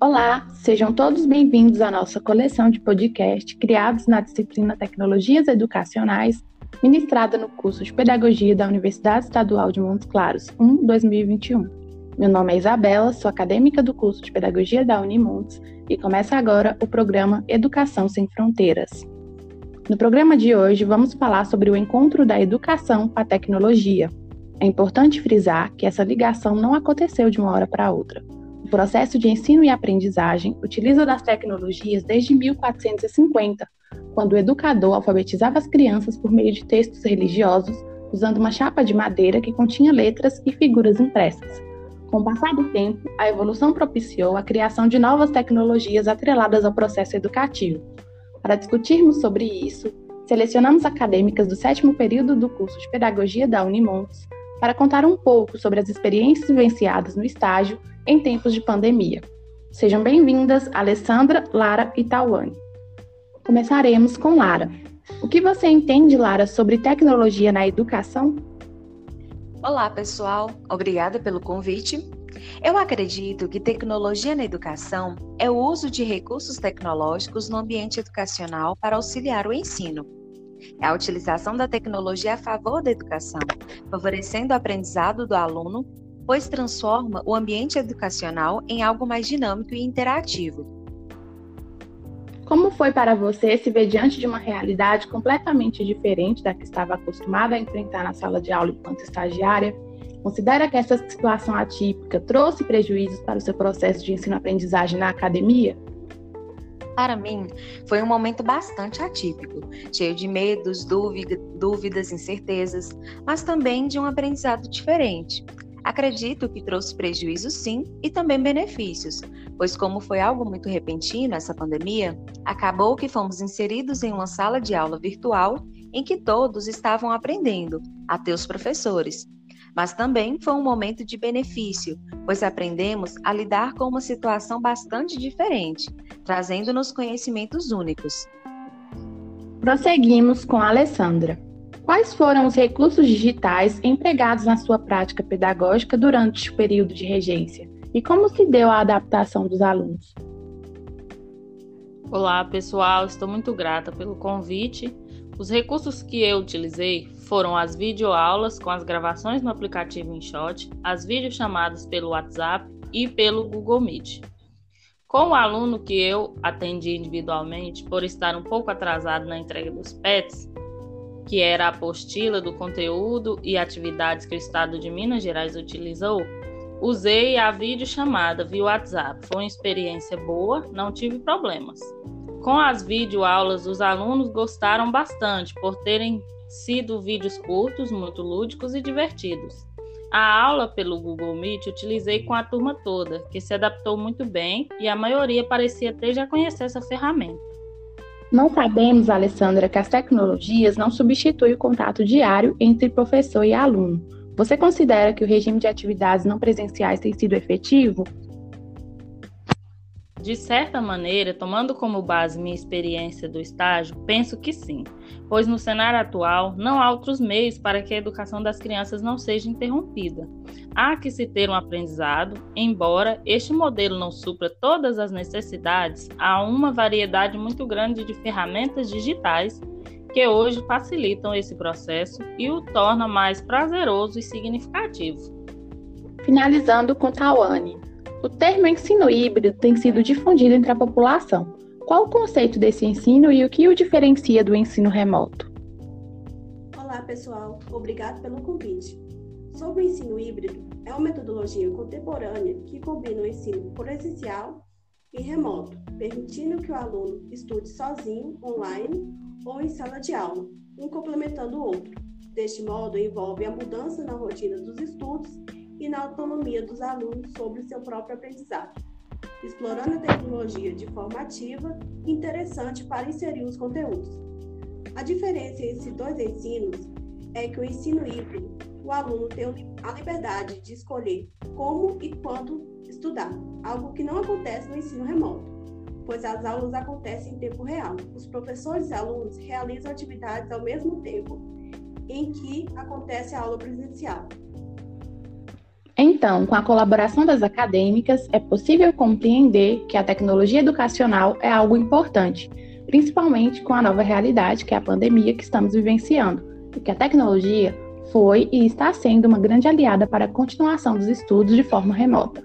Olá, sejam todos bem-vindos à nossa coleção de podcast criados na disciplina Tecnologias Educacionais, ministrada no curso de Pedagogia da Universidade Estadual de Montes Claros, 1 2021. Meu nome é Isabela, sou acadêmica do curso de Pedagogia da Unimontes e começa agora o programa Educação Sem Fronteiras. No programa de hoje, vamos falar sobre o encontro da educação com a tecnologia. É importante frisar que essa ligação não aconteceu de uma hora para outra. O processo de ensino e aprendizagem utiliza das tecnologias desde 1450, quando o educador alfabetizava as crianças por meio de textos religiosos, usando uma chapa de madeira que continha letras e figuras impressas. Com o passar do tempo, a evolução propiciou a criação de novas tecnologias atreladas ao processo educativo. Para discutirmos sobre isso, selecionamos acadêmicas do sétimo período do curso de Pedagogia da Unimontes para contar um pouco sobre as experiências vivenciadas no estágio em tempos de pandemia. Sejam bem-vindas Alessandra, Lara e Tawane. Começaremos com Lara. O que você entende, Lara, sobre tecnologia na educação? Olá, pessoal. Obrigada pelo convite. Eu acredito que tecnologia na educação é o uso de recursos tecnológicos no ambiente educacional para auxiliar o ensino. É a utilização da tecnologia a favor da educação, favorecendo o aprendizado do aluno pois transforma o ambiente educacional em algo mais dinâmico e interativo. Como foi para você se ver diante de uma realidade completamente diferente da que estava acostumada a enfrentar na sala de aula enquanto estagiária? Considera que essa situação atípica trouxe prejuízos para o seu processo de ensino-aprendizagem na academia? Para mim, foi um momento bastante atípico, cheio de medos, dúvidas, incertezas, mas também de um aprendizado diferente. Acredito que trouxe prejuízos sim e também benefícios, pois, como foi algo muito repentino essa pandemia, acabou que fomos inseridos em uma sala de aula virtual em que todos estavam aprendendo, até os professores. Mas também foi um momento de benefício, pois aprendemos a lidar com uma situação bastante diferente, trazendo-nos conhecimentos únicos. Prosseguimos com a Alessandra. Quais foram os recursos digitais empregados na sua prática pedagógica durante o período de regência? E como se deu a adaptação dos alunos? Olá, pessoal, estou muito grata pelo convite. Os recursos que eu utilizei foram as videoaulas com as gravações no aplicativo InShot, as videochamadas pelo WhatsApp e pelo Google Meet. Com o aluno que eu atendi individualmente, por estar um pouco atrasado na entrega dos PETs, que era a apostila do conteúdo e atividades que o Estado de Minas Gerais utilizou, usei a videochamada via WhatsApp. Foi uma experiência boa, não tive problemas. Com as videoaulas, os alunos gostaram bastante por terem sido vídeos curtos, muito lúdicos e divertidos. A aula pelo Google Meet utilizei com a turma toda, que se adaptou muito bem e a maioria parecia ter já conhecer essa ferramenta. Não sabemos, Alessandra, que as tecnologias não substituem o contato diário entre professor e aluno. Você considera que o regime de atividades não presenciais tem sido efetivo? De certa maneira, tomando como base minha experiência do estágio, penso que sim, pois no cenário atual não há outros meios para que a educação das crianças não seja interrompida. Há que se ter um aprendizado, embora este modelo não supra todas as necessidades, há uma variedade muito grande de ferramentas digitais que hoje facilitam esse processo e o torna mais prazeroso e significativo. Finalizando com Tawane. O termo ensino híbrido tem sido difundido entre a população. Qual o conceito desse ensino e o que o diferencia do ensino remoto? Olá, pessoal. Obrigado pelo convite. Sobre o ensino híbrido, é uma metodologia contemporânea que combina o ensino presencial e remoto, permitindo que o aluno estude sozinho, online ou em sala de aula, um complementando o outro. Deste modo, envolve a mudança na rotina dos estudos e na autonomia dos alunos sobre seu próprio aprendizado, explorando a tecnologia de forma ativa e interessante para inserir os conteúdos. A diferença entre esses dois ensinos é que o ensino híbrido, o aluno tem a liberdade de escolher como e quando estudar, algo que não acontece no ensino remoto, pois as aulas acontecem em tempo real. Os professores e alunos realizam atividades ao mesmo tempo em que acontece a aula presencial. Então, com a colaboração das acadêmicas, é possível compreender que a tecnologia educacional é algo importante, principalmente com a nova realidade, que é a pandemia que estamos vivenciando, e que a tecnologia foi e está sendo uma grande aliada para a continuação dos estudos de forma remota.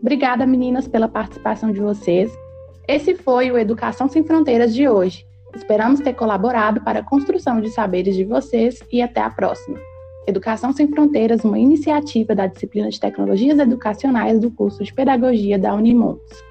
Obrigada, meninas, pela participação de vocês. Esse foi o Educação Sem Fronteiras de hoje. Esperamos ter colaborado para a construção de saberes de vocês e até a próxima. Educação Sem Fronteiras, uma iniciativa da disciplina de Tecnologias Educacionais do curso de Pedagogia da Unimontes.